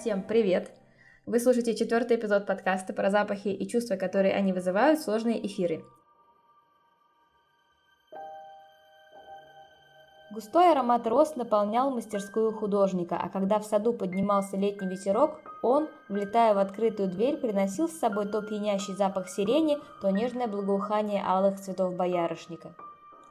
Всем привет! Вы слушаете четвертый эпизод подкаста про запахи и чувства, которые они вызывают, сложные эфиры. Густой аромат роз наполнял мастерскую художника, а когда в саду поднимался летний ветерок, он, влетая в открытую дверь, приносил с собой то пьянящий запах сирени, то нежное благоухание алых цветов боярышника.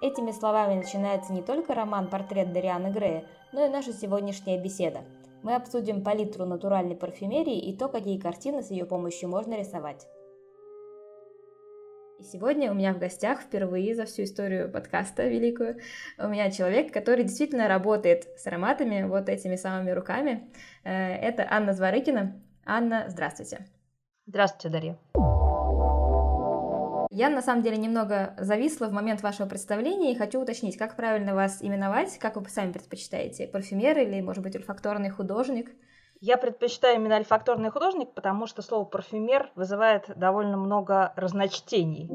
Этими словами начинается не только роман «Портрет Дарианы Грея», но и наша сегодняшняя беседа. Мы обсудим палитру натуральной парфюмерии и то, какие картины с ее помощью можно рисовать. И сегодня у меня в гостях впервые за всю историю подкаста великую у меня человек, который действительно работает с ароматами вот этими самыми руками. Э, это Анна Зворыкина. Анна, здравствуйте. Здравствуйте, Дарья. Я на самом деле немного зависла в момент вашего представления и хочу уточнить, как правильно вас именовать, как вы сами предпочитаете, парфюмер или, может быть, ульфакторный художник? Я предпочитаю именно альфакторный художник, потому что слово парфюмер вызывает довольно много разночтений.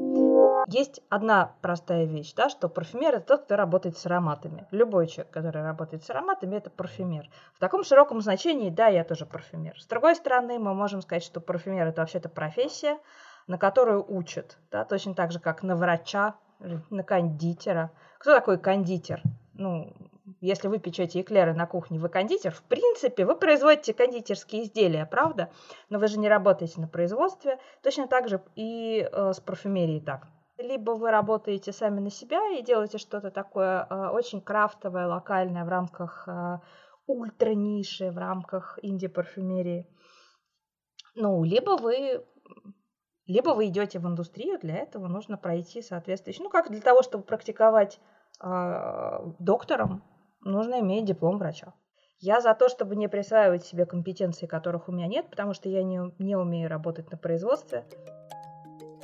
Есть одна простая вещь, да, что парфюмер это тот, кто работает с ароматами. Любой человек, который работает с ароматами, это парфюмер. В таком широком значении, да, я тоже парфюмер. С другой стороны, мы можем сказать, что парфюмер это вообще-то профессия, на которую учат, да, точно так же, как на врача, на кондитера. Кто такой кондитер? Ну, если вы печете эклеры на кухне, вы кондитер, в принципе, вы производите кондитерские изделия, правда? Но вы же не работаете на производстве. Точно так же и э, с парфюмерией так. Либо вы работаете сами на себя и делаете что-то такое э, очень крафтовое, локальное в рамках э, ультра-ниши, в рамках инди-парфюмерии. Ну, либо вы либо вы идете в индустрию, для этого нужно пройти соответствующий. Ну, как для того, чтобы практиковать э, доктором, нужно иметь диплом врача. Я за то, чтобы не присваивать себе компетенции, которых у меня нет, потому что я не, не умею работать на производстве.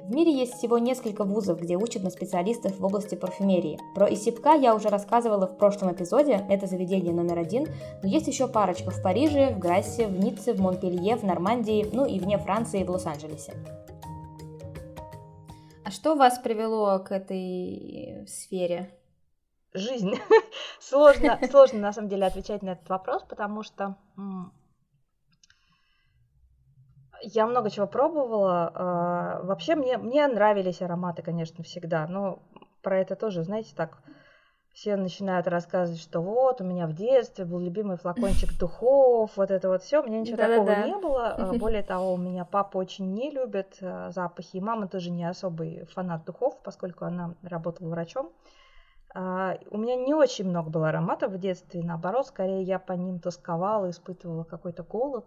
В мире есть всего несколько вузов, где учат на специалистов в области парфюмерии. Про ИСИПКА я уже рассказывала в прошлом эпизоде, это заведение номер один, но есть еще парочка в Париже, в Грассе, в Ницце, в Монпелье, в Нормандии, ну и вне Франции, в Лос-Анджелесе. А что вас привело к этой сфере? Жизнь. сложно, сложно на самом деле отвечать на этот вопрос, потому что я много чего пробовала. А, вообще мне, мне нравились ароматы, конечно, всегда, но про это тоже, знаете, так все начинают рассказывать, что вот у меня в детстве был любимый флакончик духов, вот это вот все. У меня ничего да, такого да. не было. А, более того, у меня папа очень не любит а, запахи, и мама тоже не особый фанат духов, поскольку она работала врачом. А, у меня не очень много было ароматов в детстве, наоборот, скорее я по ним тосковала, испытывала какой-то голод.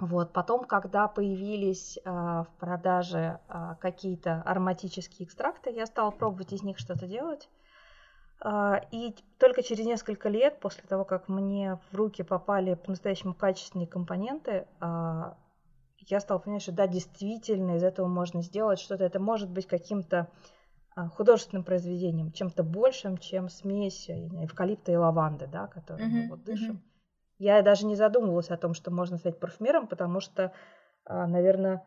Вот. Потом, когда появились в продаже какие-то ароматические экстракты, я стала пробовать из них что-то делать. А, и только через несколько лет, после того, как мне в руки попали по-настоящему качественные компоненты, а, я стала понимать, что да, действительно, из этого можно сделать что-то. Это может быть каким-то а, художественным произведением, чем-то большим, чем смесь эвкалипта и лаванды, да, которую uh-huh, мы вот дышим. Uh-huh. Я даже не задумывалась о том, что можно стать парфюмером, потому что, наверное,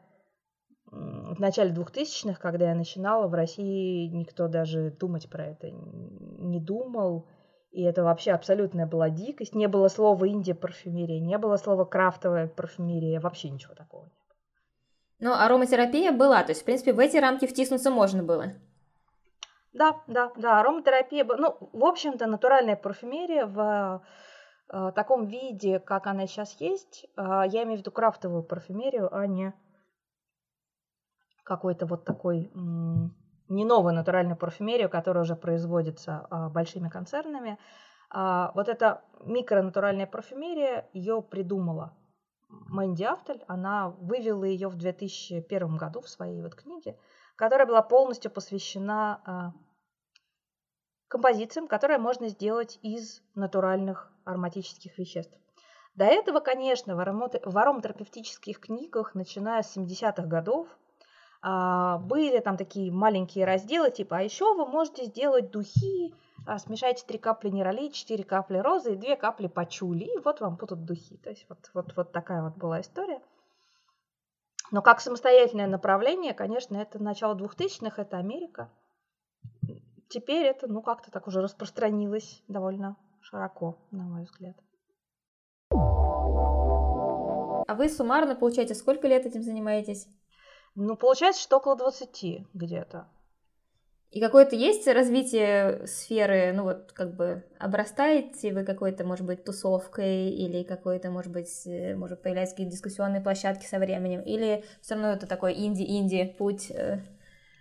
в начале 2000-х, когда я начинала, в России никто даже думать про это не думал. И это вообще абсолютная была дикость. Не было слова инди-парфюмерия, не было слова крафтовая парфюмерия, вообще ничего такого не было. Ну, ароматерапия была, то есть, в принципе, в эти рамки втиснуться можно было. Да, да, да, ароматерапия. Ну, в общем-то, натуральная парфюмерия в э, таком виде, как она сейчас есть, э, я имею в виду крафтовую парфюмерию, а не какой-то вот такой не новую натуральную парфюмерию, которая уже производится а, большими концернами. А, вот эта микронатуральная парфюмерия, ее придумала Мэнди Афтель. Она вывела ее в 2001 году в своей вот книге, которая была полностью посвящена а, композициям, которые можно сделать из натуральных ароматических веществ. До этого, конечно, в ароматерапевтических книгах, начиная с 70-х годов, а, были там такие маленькие разделы, типа, а еще вы можете сделать духи а, смешайте три капли нероли, четыре капли розы и две капли пачули, и вот вам будут духи. То есть вот, вот, вот такая вот была история. Но как самостоятельное направление, конечно, это начало 2000-х, это Америка. Теперь это, ну, как-то так уже распространилось довольно широко, на мой взгляд. А вы суммарно, получаете, сколько лет этим занимаетесь? Ну, получается, что около 20 где-то. И какое-то есть развитие сферы, ну вот как бы обрастаете вы какой-то, может быть, тусовкой или какой-то, может быть, э, может появляются какие-то дискуссионные площадки со временем, или все равно это такой инди-инди путь?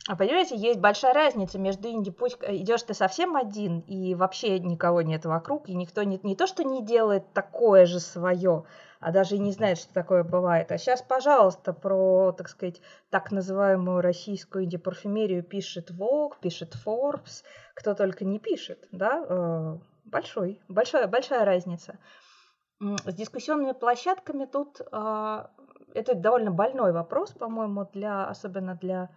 А понимаете, есть большая разница между инди-путь, э, идешь ты совсем один, и вообще никого нет вокруг, и никто не, не то, что не делает такое же свое, а даже и не знает, что такое бывает. А сейчас, пожалуйста, про, так сказать, так называемую российскую инди-парфюмерию пишет Vogue, пишет Forbes, кто только не пишет, да, э, большой, большая, большая разница. С дискуссионными площадками тут э, это довольно больной вопрос, по-моему, для, особенно для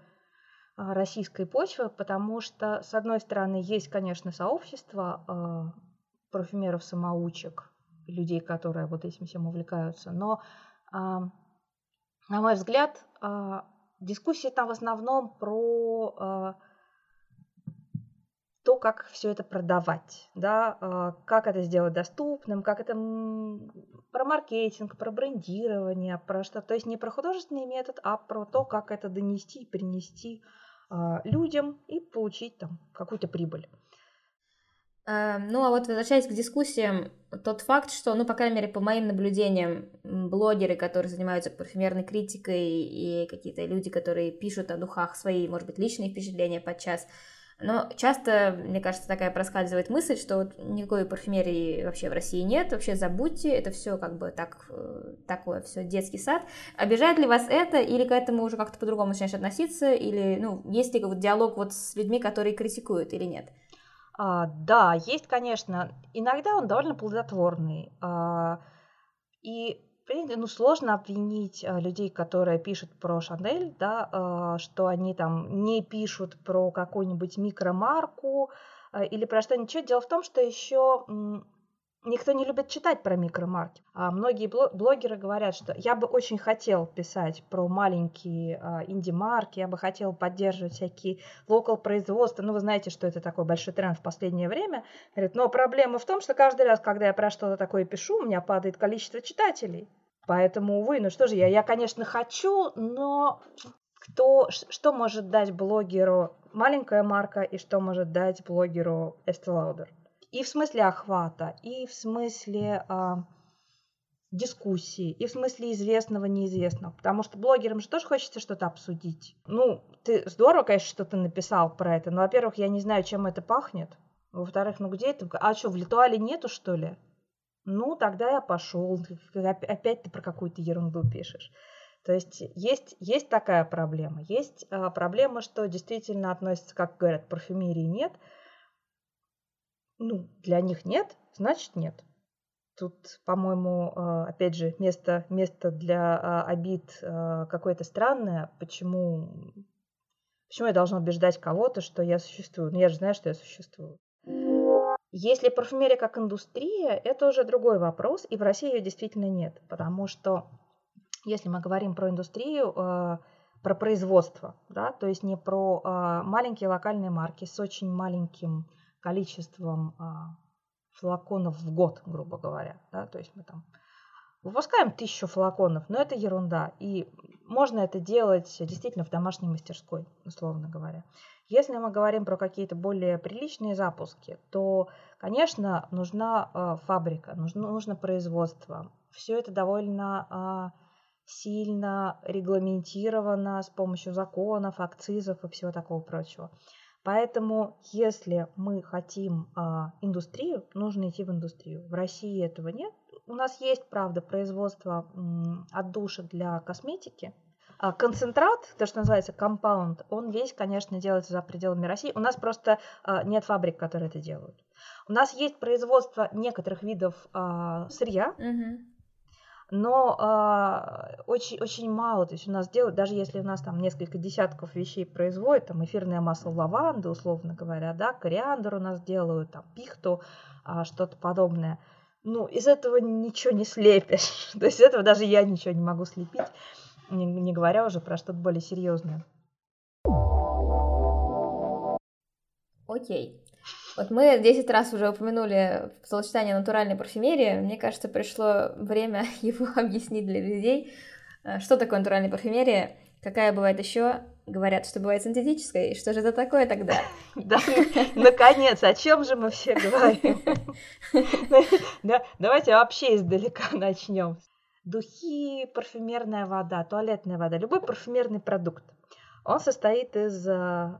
российской почвы, потому что, с одной стороны, есть, конечно, сообщество парфюмеров-самоучек, людей, которые вот этим всем увлекаются. Но, на мой взгляд, а, дискуссии там в основном про а, то, как все это продавать, да, а, как это сделать доступным, как это про маркетинг, про брендирование, про что, то есть не про художественный метод, а про то, как это донести, принести людям и получить там какую-то прибыль. Эм, ну, а вот возвращаясь к дискуссиям, тот факт, что, ну, по крайней мере, по моим наблюдениям, блогеры, которые занимаются парфюмерной критикой и какие-то люди, которые пишут о духах свои, может быть, личные впечатления подчас, но часто, мне кажется, такая проскальзывает мысль, что вот никакой парфюмерии вообще в России нет, вообще забудьте, это все как бы так, э, такое все детский сад. Обижает ли вас это, или к этому уже как-то по-другому начинаешь относиться, или, ну, есть ли вот диалог вот с людьми, которые критикуют или нет? А, да, есть, конечно. Иногда он довольно плодотворный. А, и ну, сложно обвинить а, людей, которые пишут про Шанель, да, а, что они там не пишут про какую-нибудь микромарку а, или про что-нибудь. Дело в том, что еще Никто не любит читать про микромарки. А многие блогеры говорят, что я бы очень хотел писать про маленькие а, инди-марки, я бы хотел поддерживать всякие локал производства. Ну, вы знаете, что это такой большой тренд в последнее время. Говорит, но проблема в том, что каждый раз, когда я про что-то такое пишу, у меня падает количество читателей. Поэтому, увы, ну что же я, я, конечно, хочу, но кто, что может дать блогеру маленькая марка и что может дать блогеру Estee Lauder? И в смысле охвата, и в смысле а, дискуссии, и в смысле известного, неизвестного. Потому что блогерам же тоже хочется что-то обсудить. Ну, ты здорово, конечно, что ты написал про это, но, во-первых, я не знаю, чем это пахнет. Во-вторых, ну где это? А что, в Литуале нету, что ли? Ну, тогда я пошел. Опять ты про какую-то ерунду пишешь. То есть есть, есть такая проблема. Есть а, проблема, что действительно относится, как говорят, парфюмерии нет – ну, для них нет, значит нет. Тут, по-моему, э, опять же, место, место для а, обид э, какое-то странное. Почему, почему я должна убеждать кого-то, что я существую? Ну, я же знаю, что я существую. Если парфюмерия как индустрия, это уже другой вопрос, и в России ее действительно нет. Потому что, если мы говорим про индустрию, про производство, да, то есть не про маленькие локальные марки с очень маленьким количеством а, флаконов в год, грубо говоря. Да? То есть мы там выпускаем тысячу флаконов, но это ерунда. И можно это делать действительно в домашней мастерской, условно говоря. Если мы говорим про какие-то более приличные запуски, то, конечно, нужна э, фабрика, нужно, нужно производство. Все это довольно э, сильно регламентировано с помощью законов, акцизов и всего такого прочего. Поэтому, если мы хотим а, индустрию, нужно идти в индустрию. В России этого нет. У нас есть, правда, производство отдушек для косметики. А концентрат, то, что называется компаунд, он весь, конечно, делается за пределами России. У нас просто а, нет фабрик, которые это делают. У нас есть производство некоторых видов а, сырья, угу. Но э, очень, очень мало, то есть у нас делают, даже если у нас там несколько десятков вещей производят, там эфирное масло лаванды, условно говоря, да, кориандр у нас делают, там пихту, э, что-то подобное, ну, из этого ничего не слепишь, то есть из этого даже я ничего не могу слепить, не, не говоря уже про что-то более серьезное. Окей. Вот мы 10 раз уже упомянули словосочетание натуральной парфюмерии. Мне кажется, пришло время его объяснить для людей. Э, что такое натуральная парфюмерия? Какая бывает еще? Говорят, что бывает синтетическая. И что же это такое тогда? Да, наконец, о чем же мы все говорим? Давайте вообще издалека начнем. Духи, парфюмерная вода, туалетная вода, любой парфюмерный продукт, он состоит из э,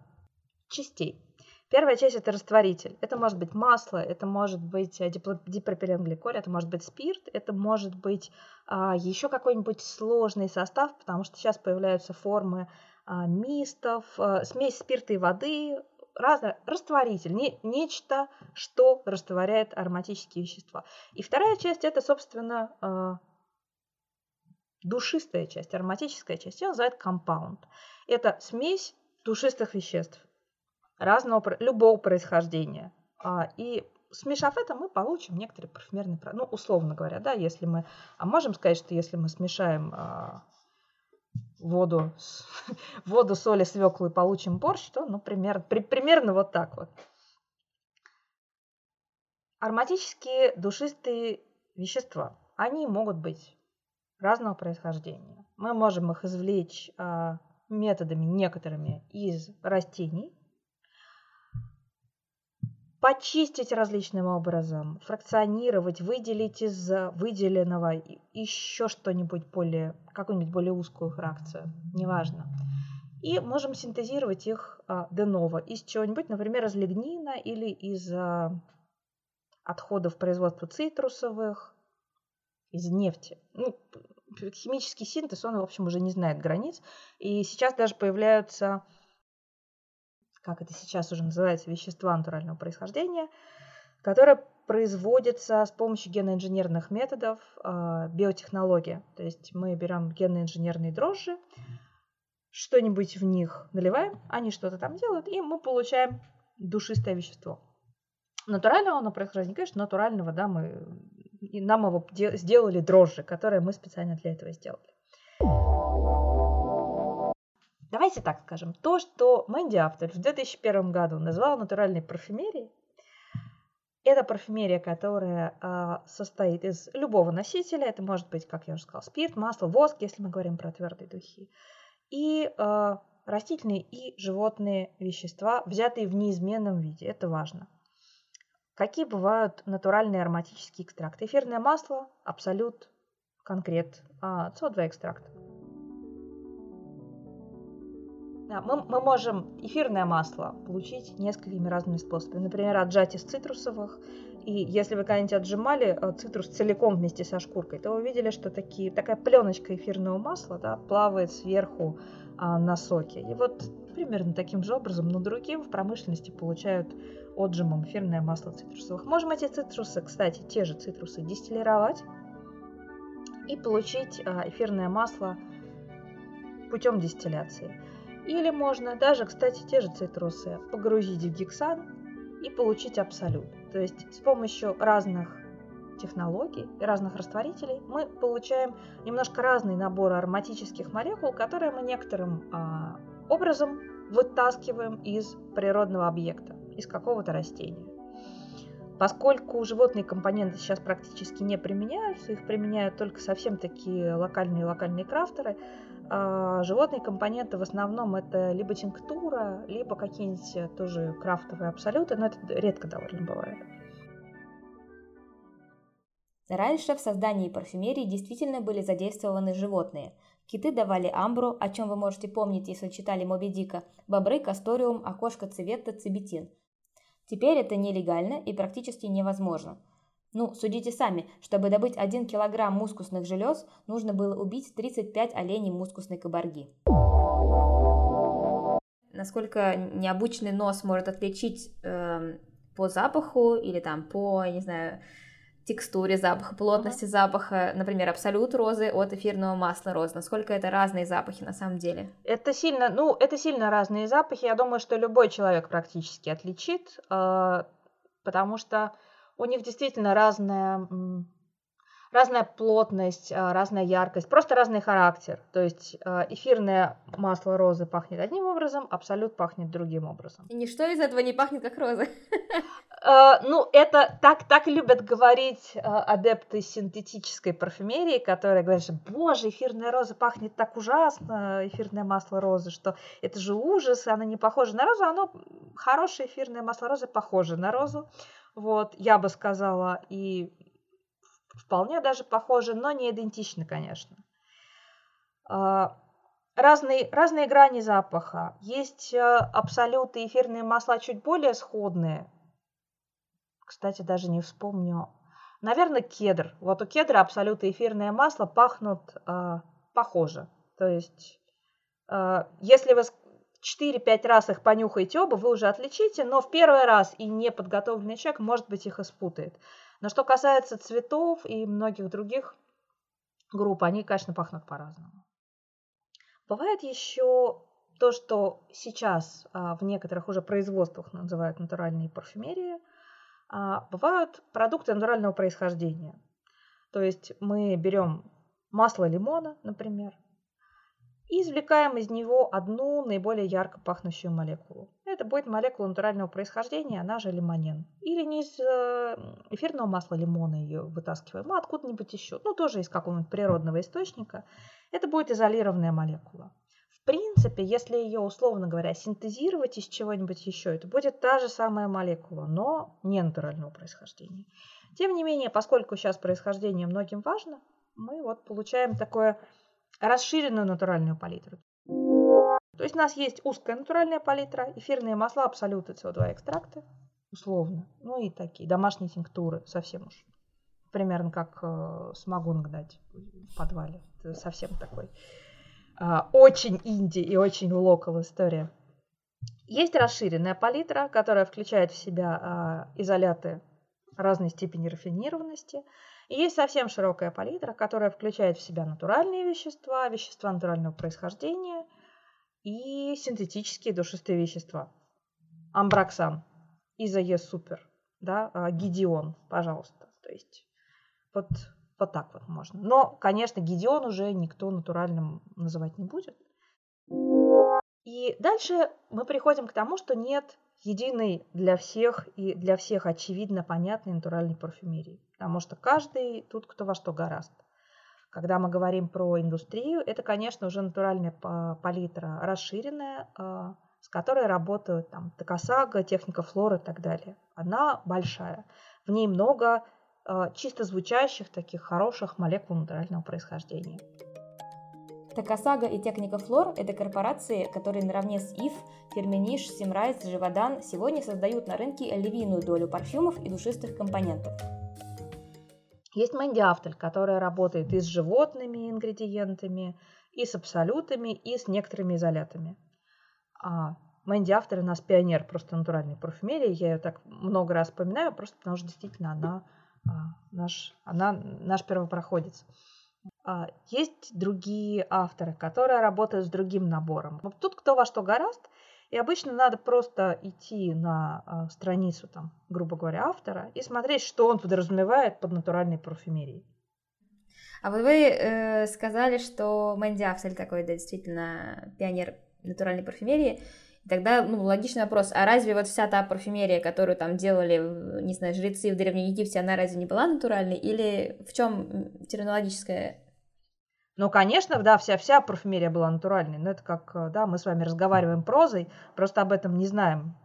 частей Первая часть – это растворитель. Это может быть масло, это может быть э, дипропиленгликоль, это может быть спирт, это может быть а, еще какой-нибудь сложный состав, потому что сейчас появляются формы а, мистов, а, смесь спирта и воды, разное, растворитель, не, нечто, что растворяет ароматические вещества. И вторая часть – это, собственно, а, душистая часть, ароматическая часть, ее называют компаунд. Это смесь душистых веществ разного, любого происхождения. А, и смешав это, мы получим некоторый парфюмерный продукт. Ну, условно говоря, да, если мы... А можем сказать, что если мы смешаем а, воду, воду, соль и свеклу и получим борщ, то, ну, пример, при, примерно вот так вот. Ароматические душистые вещества, они могут быть разного происхождения. Мы можем их извлечь а, методами некоторыми из растений, почистить различным образом, фракционировать, выделить из выделенного еще что-нибудь более, какую-нибудь более узкую фракцию, неважно. И можем синтезировать их а, деново из чего-нибудь, например, из лигнина или из а, отходов производства цитрусовых, из нефти. Ну, химический синтез, он, в общем, уже не знает границ. И сейчас даже появляются как это сейчас уже называется, вещества натурального происхождения, которые производятся с помощью генно-инженерных методов э, биотехнология. То есть мы берем генно-инженерные дрожжи, что-нибудь в них наливаем, они что-то там делают, и мы получаем душистое вещество. Натурального оно происхождения, конечно, натурального, да, мы, и нам его сделали дрожжи, которые мы специально для этого сделали. Давайте так скажем, то, что Мэнди Автор в 2001 году назвал натуральной парфюмерией, это парфюмерия, которая э, состоит из любого носителя. Это может быть, как я уже сказала, спирт, масло, воск, если мы говорим про твердые духи. И э, растительные и животные вещества, взятые в неизменном виде. Это важно. Какие бывают натуральные ароматические экстракты? Эфирное масло, абсолют, конкрет, э, СО2 экстракт. Мы, мы можем эфирное масло получить несколькими разными способами. Например, отжать из цитрусовых. И если вы когда-нибудь отжимали э, цитрус целиком вместе со шкуркой, то вы увидели, что такие, такая пленочка эфирного масла да, плавает сверху а, на соке. И вот примерно таким же образом, но другим в промышленности получают отжимом эфирное масло цитрусовых. Можем эти цитрусы, кстати, те же цитрусы дистиллировать и получить а, эфирное масло путем дистилляции. Или можно даже, кстати, те же цитрусы погрузить в гексан и получить абсолют. То есть с помощью разных технологий и разных растворителей мы получаем немножко разный набор ароматических молекул, которые мы некоторым а, образом вытаскиваем из природного объекта, из какого-то растения. Поскольку животные компоненты сейчас практически не применяются, их применяют только совсем такие локальные локальные крафтеры, а животные компоненты в основном это либо тинктура, либо какие-нибудь тоже крафтовые абсолюты, но это редко довольно бывает. Раньше в создании парфюмерии действительно были задействованы животные. Киты давали амбру, о чем вы можете помнить, если читали Моби Дика, бобры – касториум, окошко цвета – цибетин. Теперь это нелегально и практически невозможно – ну, судите сами, чтобы добыть 1 килограмм мускусных желез, нужно было убить 35 оленей мускусной кабарги. Насколько необычный нос может отличить э, по запаху или там по, не знаю, текстуре запаха, плотности uh-huh. запаха, например, абсолют розы от эфирного масла розы? Насколько это разные запахи на самом деле? Это сильно, ну, это сильно разные запахи. Я думаю, что любой человек практически отличит, э, потому что у них действительно разная разная плотность, а, разная яркость, просто разный характер. То есть а, эфирное масло розы пахнет одним образом, абсолют пахнет другим образом. И ничто из этого не пахнет как роза. Uh, ну, это так, так любят говорить uh, адепты синтетической парфюмерии, которые говорят, что, боже, эфирная роза пахнет так ужасно, эфирное масло розы, что это же ужас, она не похожа на розу, оно хорошее эфирное масло розы похоже на розу, вот, я бы сказала, и вполне даже похожи, но не идентичны, конечно. А, разные, разные грани запаха. Есть э, абсолюты эфирные масла чуть более сходные. Кстати, даже не вспомню. Наверное, кедр. Вот у кедра абсолюты эфирное масло пахнут э, похоже. То есть, э, если вы 4-5 раз их понюхаете оба, вы уже отличите, но в первый раз и неподготовленный человек, может быть, их испутает. Но что касается цветов и многих других групп, они, конечно, пахнут по-разному. Бывает еще то, что сейчас а, в некоторых уже производствах называют натуральной парфюмерией, а, бывают продукты натурального происхождения. То есть мы берем масло лимона, например, и извлекаем из него одну наиболее ярко пахнущую молекулу. Это будет молекула натурального происхождения, она же лимонен. Или не из э, эфирного масла лимона ее вытаскиваем, а откуда-нибудь еще. Ну, тоже из какого-нибудь природного источника. Это будет изолированная молекула. Принципе, если ее, условно говоря, синтезировать из чего-нибудь еще, это будет та же самая молекула, но не натурального происхождения. Тем не менее, поскольку сейчас происхождение многим важно, мы вот получаем такое расширенную натуральную палитру. То есть у нас есть узкая натуральная палитра, эфирные масла, абсолюты, СО2 экстракты, условно. Ну и такие домашние тинктуры, совсем уж. Примерно как э, самогон гнать в подвале. Совсем такой очень инди и очень локал история. Есть расширенная палитра, которая включает в себя э, изоляты разной степени рафинированности. И есть совсем широкая палитра, которая включает в себя натуральные вещества, вещества натурального происхождения и синтетические душистые вещества. Амбраксан, изоe супер, да, а, гидион, пожалуйста. То есть вот, вот так вот можно. Но, конечно, гидион уже никто натуральным называть не будет. И дальше мы приходим к тому, что нет единой для всех и для всех очевидно понятной натуральной парфюмерии. Потому что каждый тут кто во что гораст. Когда мы говорим про индустрию, это, конечно, уже натуральная палитра расширенная, а, с которой работают там Takasago, Technico-Flor и так далее. Она большая. В ней много чисто звучащих, таких хороших молекул натурального происхождения. Takasago и Technico-Flor – это корпорации, которые наравне с IFF, Firmenich, Symrise, Givaudan сегодня создают на рынке львиную долю парфюмов и душистых компонентов. Есть Мэнди Афтель, которая работает и с животными ингредиентами, и с абсолютами, и с некоторыми изолятами. А Мэнди Афтель у нас пионер просто натуральной парфюмерии. Я ее так много раз вспоминаю, просто потому что действительно она, наш, она наш первопроходец. А, есть другие авторы, которые работают с другим набором. Тут кто во что гораст, и обычно надо просто идти на а, страницу, там, грубо говоря, автора и смотреть, что он подразумевает под натуральной парфюмерией. А вот вы э, сказали, что Мэнди Афсель такой, да, действительно, пионер натуральной парфюмерии. И тогда, ну, логичный вопрос, а разве вот вся та парфюмерия, которую там делали, не знаю, жрецы в Древнем Египте, она разве не была натуральной? Или в чем терминологическая ну, конечно, да, вся-вся парфюмерия была натуральной, но это как, да, мы с вами разговариваем прозой, просто об этом не знаем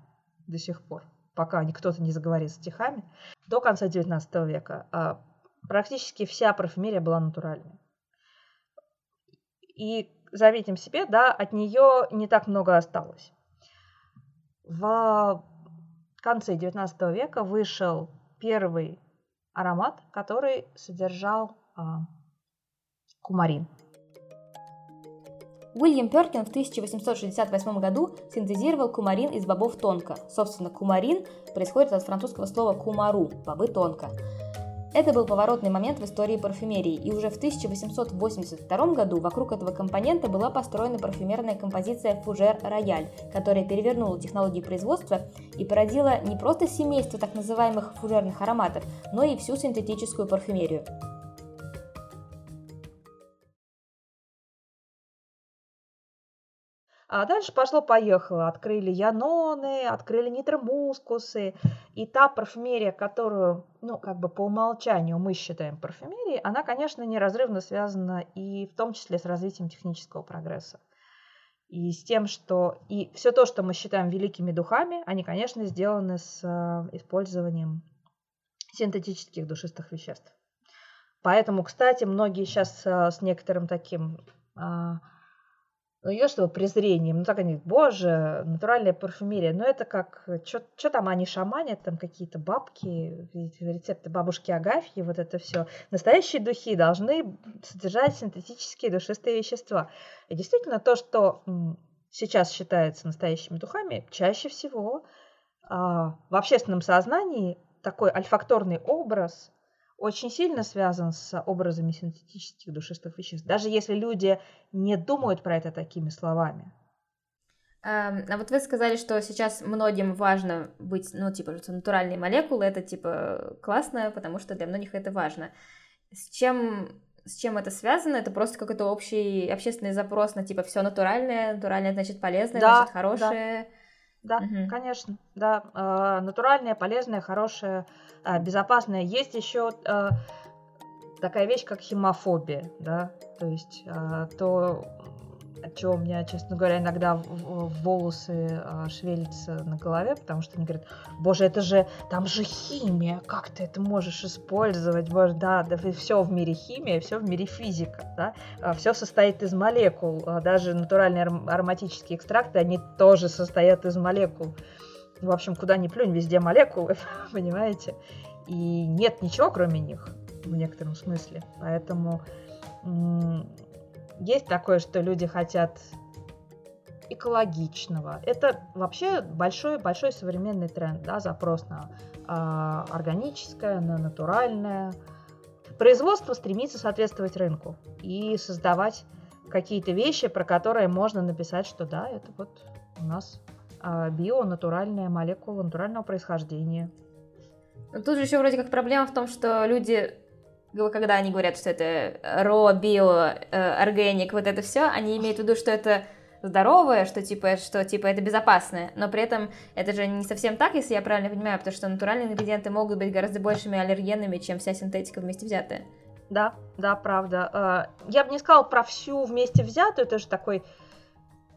до сих пор, пока кто-то не заговорит стихами. До конца XIX века а, практически вся парфюмерия была натуральной. И заметим себе, да, от нее не так много осталось. В конце XIX века вышел первый аромат, который содержал а, кумарин. Уильям Перкин в 1868 году синтезировал кумарин из бобов тонко. Собственно, кумарин происходит от французского слова кумару – бобы тонко. Это был поворотный момент в истории парфюмерии, и уже в 1882 году вокруг этого компонента была построена парфюмерная композиция «Фужер Рояль», которая перевернула технологии производства и породила не просто семейство так называемых фужерных ароматов, но и всю синтетическую парфюмерию. А дальше пошло-поехало. Открыли яноны, открыли нитромускусы. И та парфюмерия, которую, ну, как бы по умолчанию мы считаем парфюмерией, она, конечно, неразрывно связана и в том числе с развитием технического прогресса. И с тем, что и все то, что мы считаем великими духами, они, конечно, сделаны с э, использованием синтетических душистых веществ. Поэтому, кстати, многие сейчас э, с некоторым таким а, ну, ее что презрением, ну так они, боже, натуральная парфюмерия, ну это как, что там они шаманят, там какие-то бабки, рецепты бабушки Агафьи, вот это все. Настоящие духи должны содержать синтетические душистые вещества. И действительно то, что сейчас считается настоящими духами, чаще всего а, в общественном сознании такой альфакторный образ очень сильно связан с образами синтетических душистых веществ, даже если люди не думают про это такими словами. А вот вы сказали, что сейчас многим важно быть, ну, типа, натуральные молекулы, это, типа, классно, потому что для многих это важно. С чем, с чем это связано? Это просто какой-то общий общественный запрос на, типа, все натуральное, натуральное значит полезное, да, значит хорошее. Да. Да, угу. конечно, да, э, натуральное, полезное, хорошее, э, безопасное. Есть еще э, такая вещь, как химофобия, да, то есть э, то от чего у меня, честно говоря, иногда волосы а, шевелятся на голове, потому что они говорят, боже, это же, там же химия, как ты это можешь использовать, боже, да, да, все в мире химия, все в мире физика, да, а, все состоит из молекул, а даже натуральные ароматические экстракты, они тоже состоят из молекул. В общем, куда ни плюнь, везде молекулы, понимаете? И нет ничего, кроме них, в некотором смысле. Поэтому есть такое, что люди хотят экологичного. Это вообще большой-большой современный тренд, да, запрос на э, органическое, на натуральное. Производство стремится соответствовать рынку и создавать какие-то вещи, про которые можно написать, что да, это вот у нас э, био, натуральная молекула натурального происхождения. Тут же еще вроде как проблема в том, что люди когда они говорят, что это ро, био, органик, вот это все, они имеют в виду, что это здоровое, что типа, что типа это безопасное, но при этом это же не совсем так, если я правильно понимаю, потому что натуральные ингредиенты могут быть гораздо большими аллергенами, чем вся синтетика вместе взятая. Да, да, правда. Э, я бы не сказала про всю вместе взятую, это же такой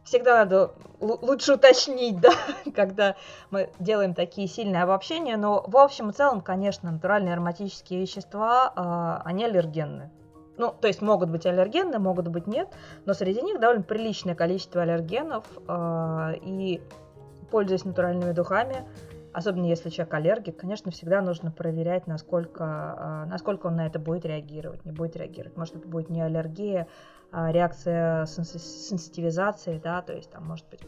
всегда надо лучше уточнить, да, когда мы делаем такие сильные обобщения, но в общем и целом, конечно, натуральные ароматические вещества, а, они аллергенны. Ну, то есть могут быть аллергенны, могут быть нет, но среди них довольно приличное количество аллергенов, а, и пользуясь натуральными духами, особенно если человек аллергик, конечно, всегда нужно проверять, насколько, а, насколько он на это будет реагировать, не будет реагировать. Может, это будет не аллергия, реакция сенситивизации, да, то есть там может быть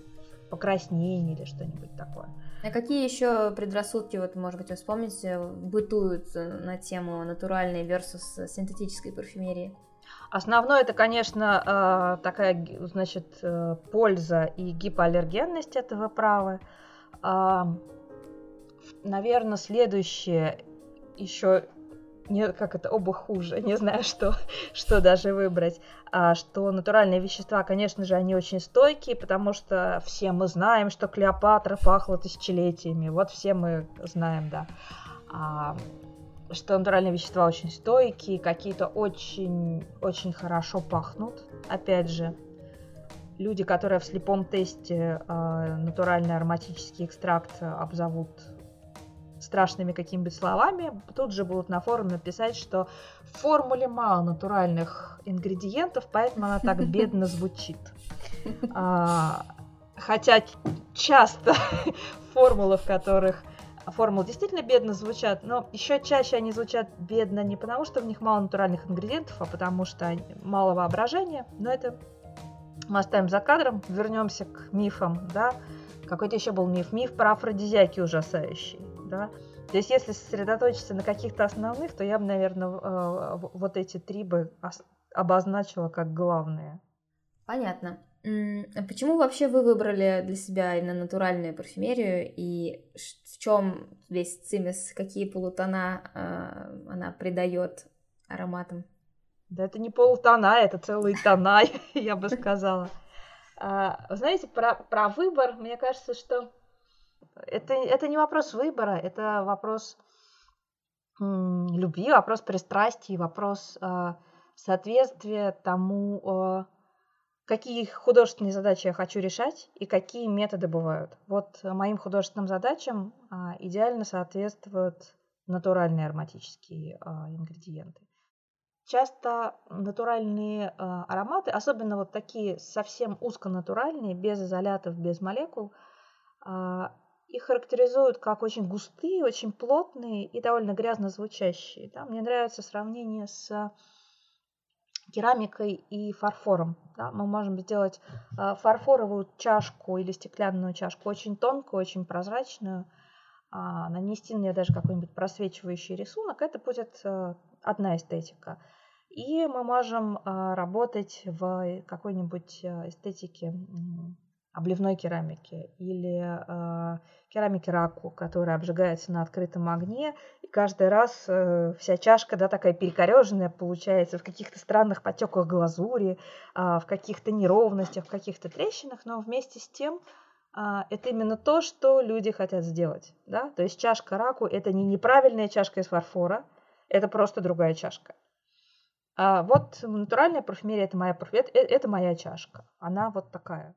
покраснение или что-нибудь такое. А какие еще предрассудки, вот, может быть, вы вспомните, бытуют на тему натуральной versus синтетической парфюмерии? Основное это, конечно, а, такая, значит, э, польза и гипоаллергенность этого права. Наверное, следующее еще не, как это, оба хуже, не знаю, что, что даже выбрать. А, что натуральные вещества, конечно же, они очень стойкие, потому что все мы знаем, что Клеопатра пахла тысячелетиями. Вот все мы знаем, да. А, что натуральные вещества очень стойкие, какие-то очень, очень хорошо пахнут. Опять же, люди, которые в слепом тесте э, натуральный ароматический экстракт обзовут страшными какими-то словами, тут же будут на форуме писать, что в формуле мало натуральных ингредиентов, поэтому она так бедно звучит. А, хотя часто формулы, в которых формулы действительно бедно звучат, но еще чаще они звучат бедно не потому, что в них мало натуральных ингредиентов, а потому что мало воображения. Но это мы оставим за кадром, вернемся к мифам, да. Какой-то еще был миф, миф про афродизиаки ужасающий да, То есть, если сосредоточиться на каких-то основных, то я бы, наверное, э, вот эти три бы обозначила как главные. Понятно. Почему вообще вы выбрали для себя именно натуральную парфюмерию и в чем весь цимис, какие полутона э, она придает ароматам? Да это не полутона, это целые тона, я бы сказала. А, вы знаете, про, про выбор, мне кажется, что это, это не вопрос выбора, это вопрос любви, вопрос пристрастий, вопрос э, соответствия тому, э, какие художественные задачи я хочу решать и какие методы бывают. Вот моим художественным задачам э, идеально соответствуют натуральные ароматические э, ингредиенты. Часто натуральные э, ароматы, особенно вот такие совсем узконатуральные, без изолятов, без молекул, э, их характеризуют как очень густые, очень плотные и довольно грязно звучащие. Да? Мне нравится сравнение с керамикой и фарфором. Да? Мы можем сделать э, фарфоровую чашку или стеклянную чашку очень тонкую, очень прозрачную, э, нанести на нее даже какой-нибудь просвечивающий рисунок. Это будет одна эстетика. И мы можем работать в какой-нибудь эстетике обливной керамики или э, керамики раку, которая обжигается на открытом огне, и каждый раз э, вся чашка, да, такая перекореженная получается в каких-то странных потеках глазури, э, в каких-то неровностях, в каких-то трещинах, но вместе с тем э, это именно то, что люди хотят сделать, да, то есть чашка раку это не неправильная чашка из фарфора, это просто другая чашка. А вот натуральная парфюмерия это моя это моя чашка, она вот такая.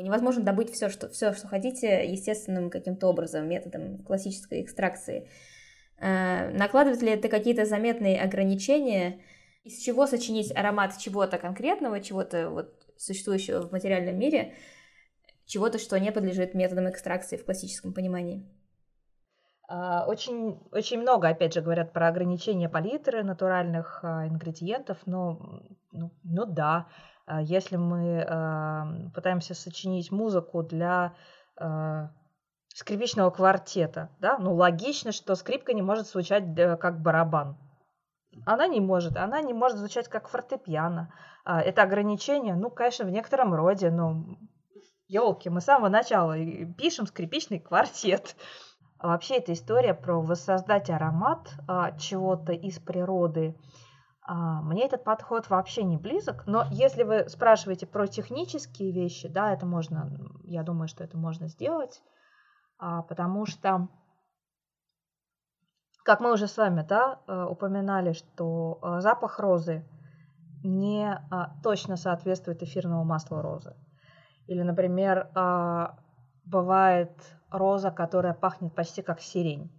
Невозможно добыть все, что, все, что хотите, естественным каким-то образом, методом классической экстракции. Э, накладывает ли это какие-то заметные ограничения? Из чего сочинить аромат чего-то конкретного, чего-то вот существующего в материальном мире, чего-то, что не подлежит методам экстракции в классическом понимании? А, очень, очень много, опять же, говорят про ограничения палитры натуральных а, ингредиентов, но ну, ну да, если мы пытаемся сочинить музыку для а, скрипичного квартета, да, ну логично, что скрипка не может звучать как барабан. Она не может, она не может звучать как фортепиано. А, это ограничение, ну, конечно, в некотором роде, но елки, мы с самого начала пишем скрипичный квартет. А вообще эта история про воссоздать аромат чего-то из природы, а, мне этот подход вообще не близок, но если вы спрашиваете про технические вещи, да, это можно, я думаю, что это можно сделать, а, потому что, как мы уже с вами, да, э, упоминали, что э, запах розы не а, точно соответствует эфирному маслу розы. Или, например, бывает роза, которая пахнет почти как сирень.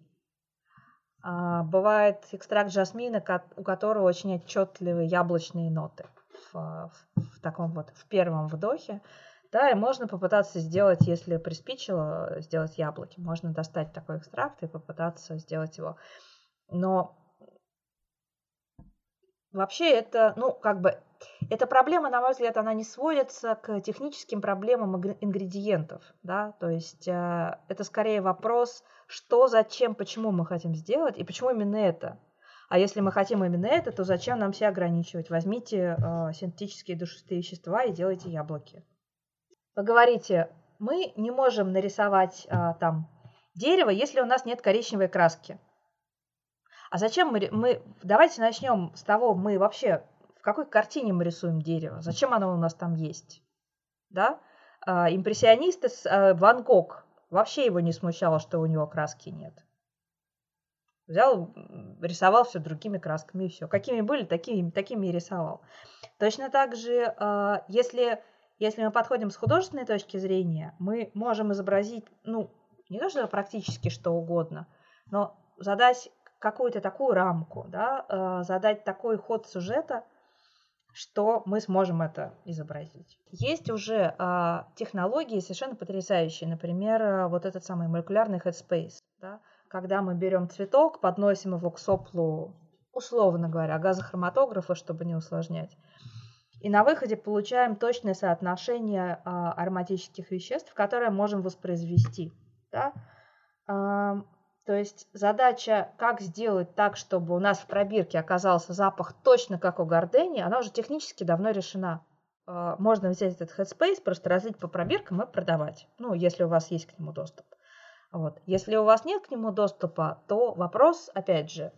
А, бывает экстракт жасмина, у которого очень отчетливые яблочные ноты в, в, в таком вот в первом вдохе. Да, и можно попытаться сделать, если приспичило сделать яблоки, можно достать такой экстракт и попытаться сделать его. Но вообще это, ну, как бы, эта проблема, на мой взгляд, она не сводится к техническим проблемам ингредиентов, да, то есть э, это скорее вопрос, что, зачем, почему мы хотим сделать и почему именно это. А если мы хотим именно это, то зачем нам все ограничивать? Возьмите э, синтетические душистые вещества и делайте яблоки. Вы говорите, мы не можем нарисовать э, там дерево, если у нас нет коричневой краски. А зачем мы, мы... Давайте начнем с того, мы вообще в какой картине мы рисуем дерево? Зачем оно у нас там есть? Да? А, импрессионисты, а, Ван Гог, вообще его не смущало, что у него краски нет. Взял, рисовал все другими красками и все. Какими были, такими, такими и рисовал. Точно так же, а, если, если мы подходим с художественной точки зрения, мы можем изобразить, ну, не то что практически что угодно, но задать какую-то такую рамку, да, задать такой ход сюжета – что мы сможем это изобразить. Есть уже э, технологии совершенно потрясающие, например, э, вот этот самый молекулярный headspace, да, когда мы берем цветок, подносим его к соплу, условно говоря, газохроматографа, чтобы не усложнять, и на выходе получаем точное соотношение э, ароматических веществ, которые можем воспроизвести. Да? А, то есть задача, как сделать так, чтобы у нас в пробирке оказался запах точно как у Гордени, она уже технически давно решена. А, можно взять этот headspace, просто разлить по пробиркам и продавать, ну, если у вас есть к нему доступ. Вот. Если у вас нет к нему доступа, то вопрос, опять же,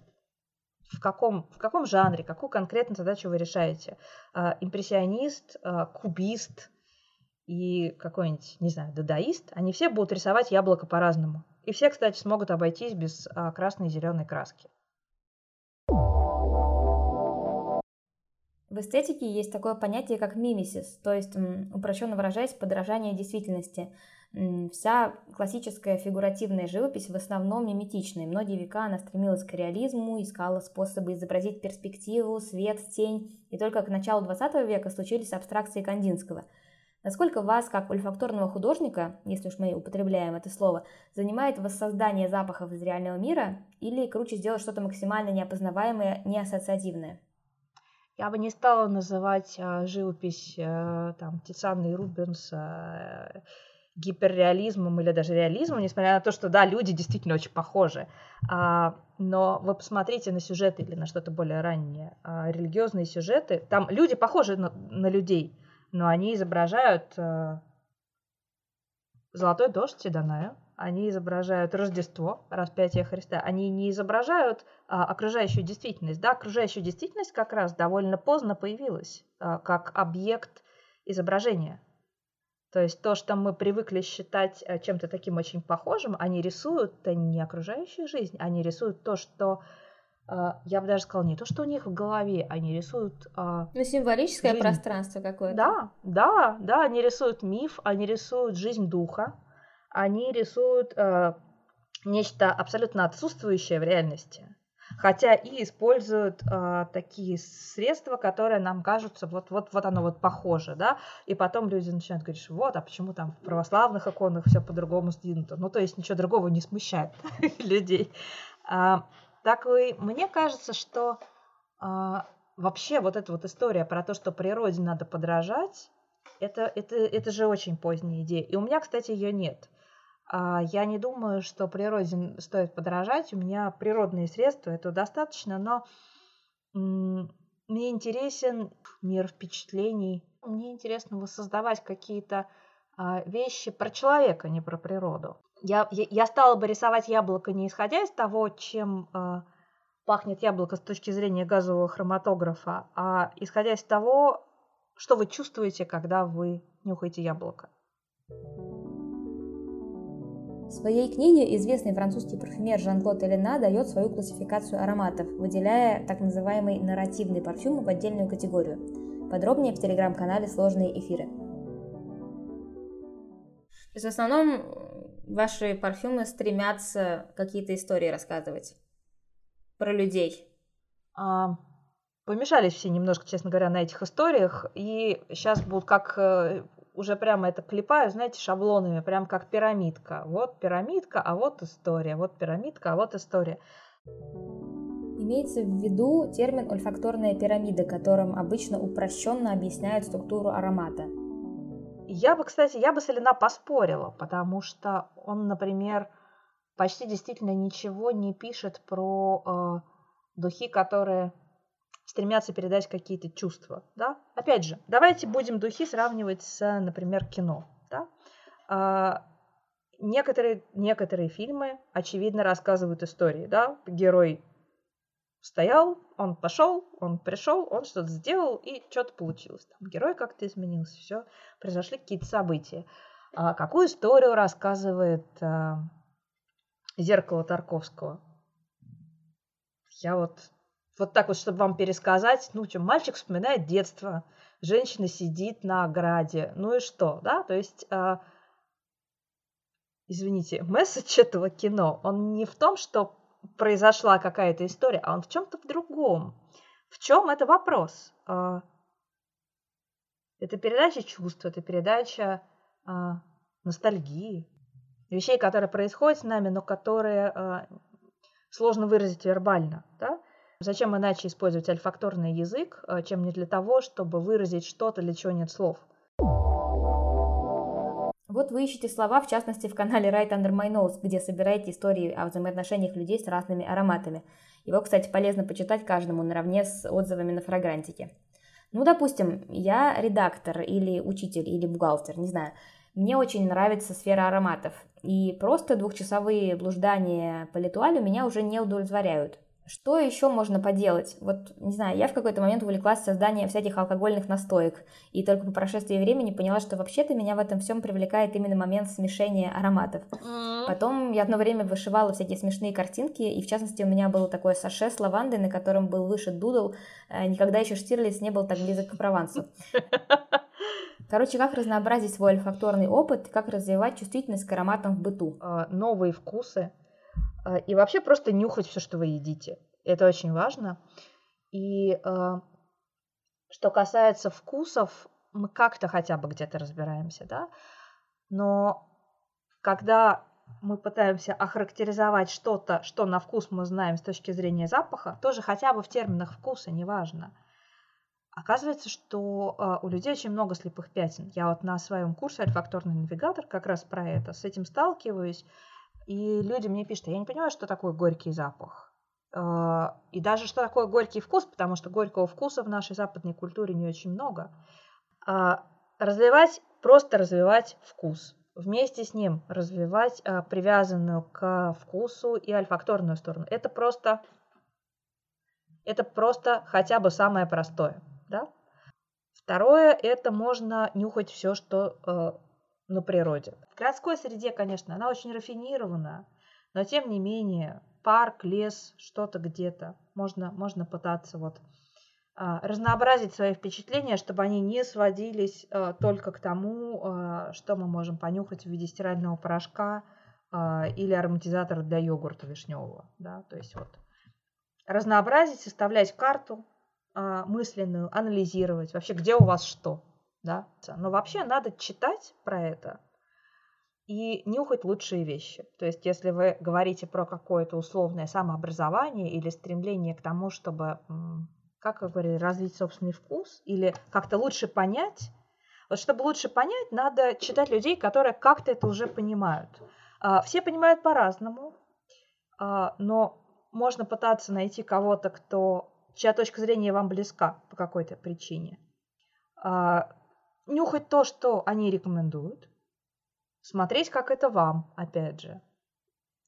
в каком, в каком жанре, какую конкретно задачу вы решаете. А, импрессионист, а, кубист и какой-нибудь, не знаю, дадаист, они все будут рисовать яблоко по-разному. И все, кстати, смогут обойтись без красной и зеленой краски. В эстетике есть такое понятие, как мимисис, то есть, упрощенно выражаясь, подражание действительности. Вся классическая фигуративная живопись в основном миметичная. Многие века она стремилась к реализму, искала способы изобразить перспективу, свет, тень. И только к началу 20 века случились абстракции Кандинского. Насколько вас, как ульфакторного художника, если уж мы употребляем это слово, занимает воссоздание запахов из реального мира или круче сделать что-то максимально неопознаваемое, неассоциативное? Я бы не стала называть а, живопись а, там Тициана и Рубенса а, гиперреализмом или даже реализмом, несмотря на то, что да, люди действительно очень похожи. А, но вы посмотрите на сюжеты или на что-то более раннее, а, религиозные сюжеты, там люди похожи на, на людей, но они изображают а, золотой дождь Седанаю, они изображают Рождество, распятие Христа, они не изображают а, окружающую действительность. Да, окружающая действительность как раз довольно поздно появилась а, как объект изображения. То есть то, что мы привыкли считать а, чем-то таким очень похожим, они рисуют не окружающую жизнь, они рисуют то, что я бы даже сказала, не то, что у них в голове, они рисуют... А, ну, символическое жизнь. пространство какое-то. Да, да, да, они рисуют миф, они рисуют жизнь духа, они рисуют э, нечто абсолютно отсутствующее в реальности, хотя и используют э, такие средства, которые нам кажутся, вот, вот, вот оно вот похоже, да, и потом люди начинают говорить, вот, а почему там в православных иконах все по-другому сдвинуто, ну, то есть ничего другого не смущает людей. А, так и мне кажется, что а, вообще вот эта вот история про то, что природе надо подражать, это, это, это же очень поздняя идея. И у меня, кстати, ее нет. А, я не думаю, что природе стоит подражать. У меня природные средства, этого достаточно, но мне интересен мир впечатлений. Мне интересно воссоздавать какие-то а, вещи про человека, не про природу. Я, я, я стала бы рисовать яблоко не исходя из того, чем э, пахнет яблоко с точки зрения газового хроматографа, а исходя из того, что вы чувствуете, когда вы нюхаете яблоко. В своей книге известный французский парфюмер Жан-Клод Элена дает свою классификацию ароматов, выделяя так называемый нарративный парфюм в отдельную категорию. Подробнее в телеграм-канале «Сложные эфиры». То есть в основном ваши парфюмы стремятся какие-то истории рассказывать про людей? А, помешались все немножко, честно говоря, на этих историях, и сейчас будут как э, уже прямо это клепаю, знаете, шаблонами, прям как пирамидка. Вот пирамидка, а вот история, вот пирамидка, а вот история. Имеется в виду термин ольфакторная пирамида, которым обычно упрощенно объясняют структуру аромата. Я бы, кстати, я бы с Элина поспорила, потому что он, например, почти действительно ничего не пишет про э, духи, которые стремятся передать какие-то чувства. Да? Опять же, давайте будем духи сравнивать с, например, кино. Да? А, некоторые, некоторые фильмы, очевидно, рассказывают истории. Да? Герой стоял, он пошел, он пришел, он что-то сделал, и что-то получилось. Там герой как-то изменился, все, произошли какие-то события. А какую историю рассказывает а, зеркало Тарковского? Я вот вот так вот, чтобы вам пересказать, ну, что, мальчик вспоминает детство, женщина сидит на ограде, ну и что, да, то есть, э, извините, месседж этого кино, он не в том, что произошла какая-то история, а он в чем-то в другом. В чем это вопрос? Э, это передача чувств, это передача э, ностальгии, вещей, которые происходят с нами, но которые э, сложно выразить вербально, да, Зачем иначе использовать альфакторный язык, чем не для того, чтобы выразить что-то, для чего нет слов? Вот вы ищете слова, в частности, в канале Right Under My Nose, где собираете истории о взаимоотношениях людей с разными ароматами. Его, кстати, полезно почитать каждому наравне с отзывами на фрагрантике. Ну, допустим, я редактор или учитель или бухгалтер, не знаю. Мне очень нравится сфера ароматов, и просто двухчасовые блуждания по литуалю меня уже не удовлетворяют. Что еще можно поделать? Вот, не знаю, я в какой-то момент увлеклась созданием всяких алкогольных настоек, и только по прошествии времени поняла, что вообще-то меня в этом всем привлекает именно момент смешения ароматов. Потом я одно время вышивала всякие смешные картинки, и в частности у меня было такое саше с лавандой, на котором был вышит дудл. Э, никогда еще Штирлиц не был так близок к Провансу. Короче, как разнообразить свой олфакторный опыт, как развивать чувствительность к ароматам в быту. А, новые вкусы, и вообще просто нюхать все, что вы едите. Это очень важно. И а, что касается вкусов, мы как-то хотя бы где-то разбираемся, да. Но когда мы пытаемся охарактеризовать что-то, что на вкус мы знаем с точки зрения запаха, тоже хотя бы в терминах вкуса, неважно. Оказывается, что э, у людей очень много слепых пятен. Я вот на своем курсе «Альфакторный навигатор» как раз про это, с этим сталкиваюсь. И люди мне пишут, я не понимаю, что такое горький запах. А, и даже что такое горький вкус, потому что горького вкуса в нашей западной культуре не очень много. А, развивать, просто развивать вкус. Вместе с ним развивать а, привязанную к вкусу и альфакторную сторону. Это просто, это просто хотя бы самое простое. Да? Второе, это можно нюхать все, что на природе. В городской среде, конечно, она очень рафинирована, но тем не менее парк, лес, что-то где-то можно, можно пытаться вот а, разнообразить свои впечатления, чтобы они не сводились а, только к тому, а, что мы можем понюхать в виде стирального порошка или ароматизатора для йогурта вишневого. Да? То есть вот разнообразить, составлять карту мысленную, анализировать вообще, где у вас что да. Но вообще надо читать про это и нюхать лучшие вещи. То есть, если вы говорите про какое-то условное самообразование или стремление к тому, чтобы, как вы говорили, развить собственный вкус или как-то лучше понять, вот чтобы лучше понять, надо читать людей, которые как-то это уже понимают. А, все понимают по-разному, а, но можно пытаться найти кого-то, кто, чья точка зрения вам близка по какой-то причине. Нюхать то, что они рекомендуют, смотреть, как это вам, опять же,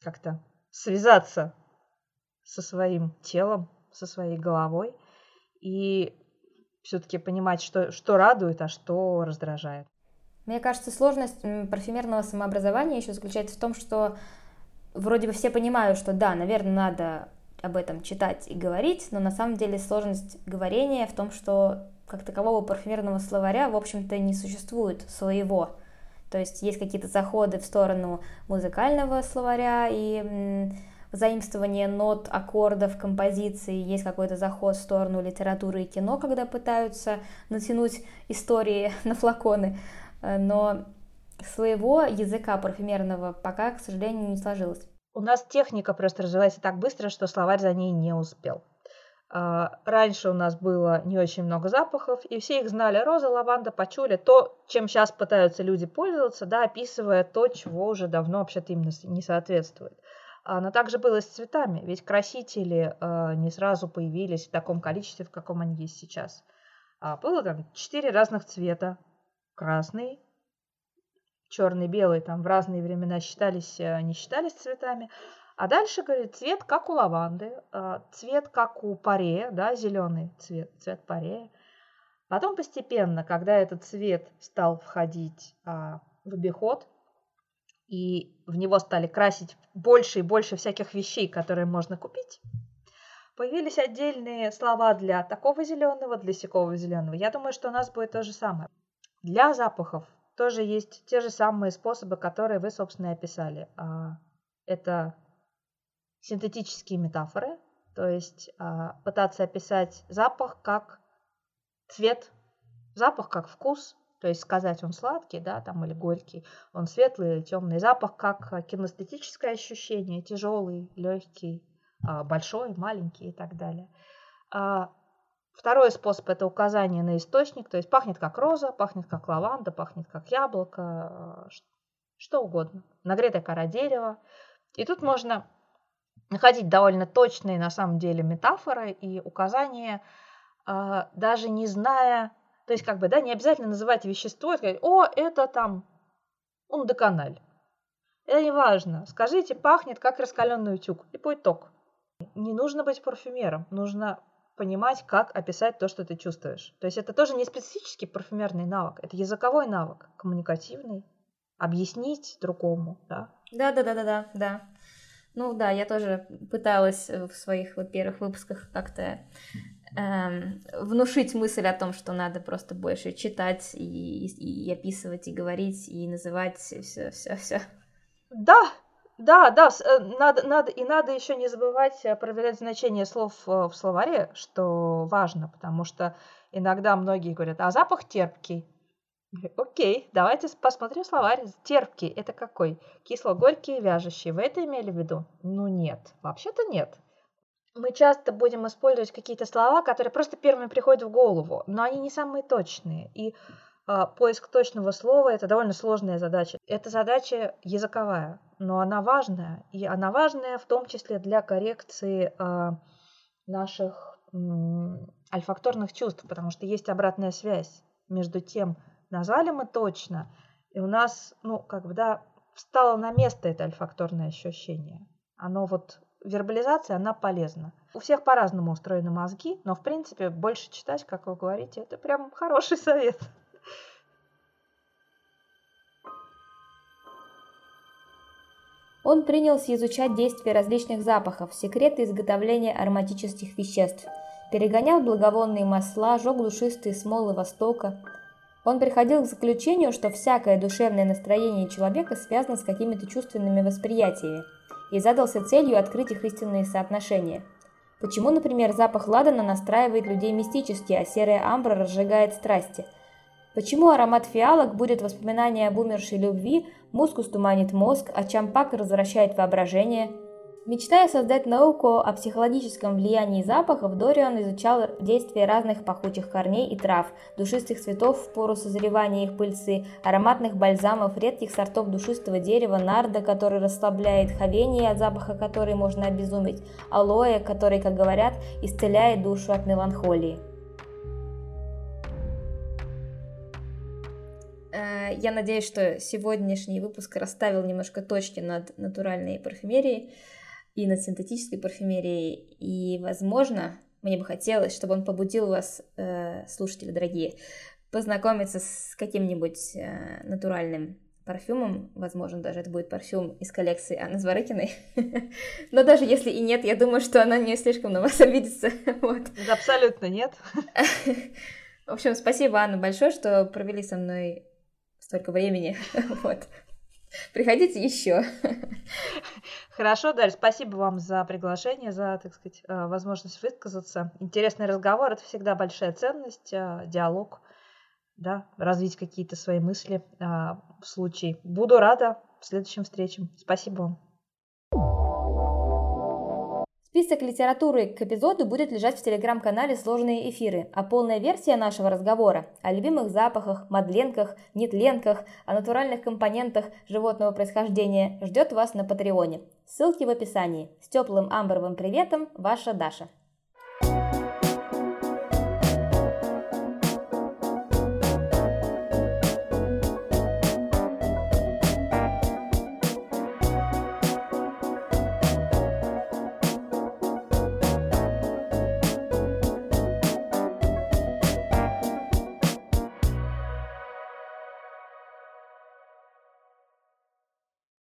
как-то связаться со своим телом, со своей головой и все-таки понимать, что, что радует, а что раздражает. Мне кажется, сложность парфюмерного самообразования еще заключается в том, что вроде бы все понимают, что да, наверное, надо об этом читать и говорить, но на самом деле сложность говорения в том, что как такового парфюмерного словаря, в общем-то, не существует своего. То есть есть какие-то заходы в сторону музыкального словаря и заимствование нот, аккордов, композиций, есть какой-то заход в сторону литературы и кино, когда пытаются натянуть истории на флаконы, э, но своего языка парфюмерного пока, к сожалению, не сложилось. У нас техника просто развивается так быстро, что словарь за ней не успел. А, раньше у нас было не очень много запахов, и все их знали. Роза, лаванда, пачули. То, чем сейчас пытаются люди пользоваться, да, описывая то, чего уже давно вообще-то им не соответствует. А, но также было с цветами, ведь красители э, не сразу появились в таком количестве, в каком они есть сейчас. А, было там четыре разных цвета. Красный, черный, белый, там в разные времена считались, не считались цветами. А дальше, говорит, цвет как у лаванды, а, цвет как у парея, да, зеленый цвет, цвет парея. Потом постепенно, когда этот цвет стал входить а, в обиход, и в него стали красить больше и больше всяких вещей, которые можно купить, появились отдельные слова для такого зеленого, для сякого зеленого. Я думаю, что у нас будет то же самое. Для запахов тоже есть те же самые способы, которые вы, собственно, и описали. А, это синтетические метафоры, то есть а, пытаться описать запах как цвет, запах как вкус, то есть сказать он сладкий, да, там или горький, он светлый или темный, запах как кинестетическое ощущение, тяжелый, легкий, а, большой, маленький и так далее. А, второй способ это указание на источник, то есть пахнет как роза, пахнет как лаванда, пахнет как яблоко, что угодно. Нагретая кора дерева. И тут можно находить довольно точные на самом деле метафоры и указания, а, даже не зная, то есть как бы, да, не обязательно называть вещество и сказать, о, это там ундеканаль. Это не важно. Скажите, пахнет как раскаленный утюг. И по итог. Не нужно быть парфюмером. Нужно понимать, как описать то, что ты чувствуешь. То есть это тоже не специфический парфюмерный навык, это языковой навык, коммуникативный, объяснить другому, да. Да, да, да, да, да, да. Ну да, я тоже пыталась в своих вот первых выпусках как-то эм, внушить мысль о том, что надо просто больше читать и, и, и описывать, и говорить, и называть все, все, все. Да, да, да, э, надо, надо, и надо еще не забывать э, проверять значение слов э, в словаре, что важно, потому что иногда многие говорят, а запах терпкий. Окей, давайте посмотрим словарь. Терпкий – это какой? Кисло-горький, вяжущий. Вы это имели в виду? Ну нет, вообще-то нет. Мы часто будем использовать какие-то слова, которые просто первыми приходят в голову, но они не самые точные. И э, поиск точного слова – это довольно сложная задача. Это задача языковая, но она важная. И она важная в том числе для коррекции э, наших э, альфакторных чувств, потому что есть обратная связь между тем, назвали мы точно, и у нас, ну, как бы, да, встало на место это альфакторное ощущение. Оно вот, вербализация, она полезна. У всех по-разному устроены мозги, но, в принципе, больше читать, как вы говорите, это прям хороший совет. Он принялся изучать действия различных запахов, секреты изготовления ароматических веществ, перегонял благовонные масла, жег душистые смолы Востока, он приходил к заключению, что всякое душевное настроение человека связано с какими-то чувственными восприятиями, и задался целью открыть их истинные соотношения. Почему, например, запах ладана настраивает людей мистически, а серая амбра разжигает страсти? Почему аромат фиалок будет воспоминание об умершей любви, мускус туманит мозг, а чампак развращает воображение – Мечтая создать науку о психологическом влиянии запахов, Дориан изучал действия разных пахучих корней и трав, душистых цветов в пору созревания их пыльцы, ароматных бальзамов, редких сортов душистого дерева, нарда, который расслабляет, хавения, от запаха которой можно обезуметь, алоэ, который, как говорят, исцеляет душу от меланхолии. Э, я надеюсь, что сегодняшний выпуск расставил немножко точки над натуральной парфюмерией и над синтетической парфюмерией. И, возможно, мне бы хотелось, чтобы он побудил вас, э, слушатели дорогие, познакомиться с каким-нибудь э, натуральным парфюмом. Возможно, даже это будет парфюм из коллекции Анны Зворыкиной. Но даже если и нет, я думаю, что она не слишком на вас обидится. вот. Абсолютно нет. В общем, спасибо, Анна, большое, что провели со мной столько времени. вот. Приходите еще. Хорошо, Дарья, спасибо вам за приглашение, за, так сказать, э, возможность высказаться. Интересный разговор – это всегда большая ценность, э, диалог, да, развить какие-то свои мысли э, в случае. Буду рада в следующем встречам. Спасибо вам. Список литературы к эпизоду будет лежать в телеграм-канале «Сложные эфиры», а полная версия нашего разговора о любимых запахах, мадленках, нетленках, о натуральных компонентах животного происхождения ждет вас на Патреоне. Ссылки в описании. С теплым амбровым приветом, ваша Даша.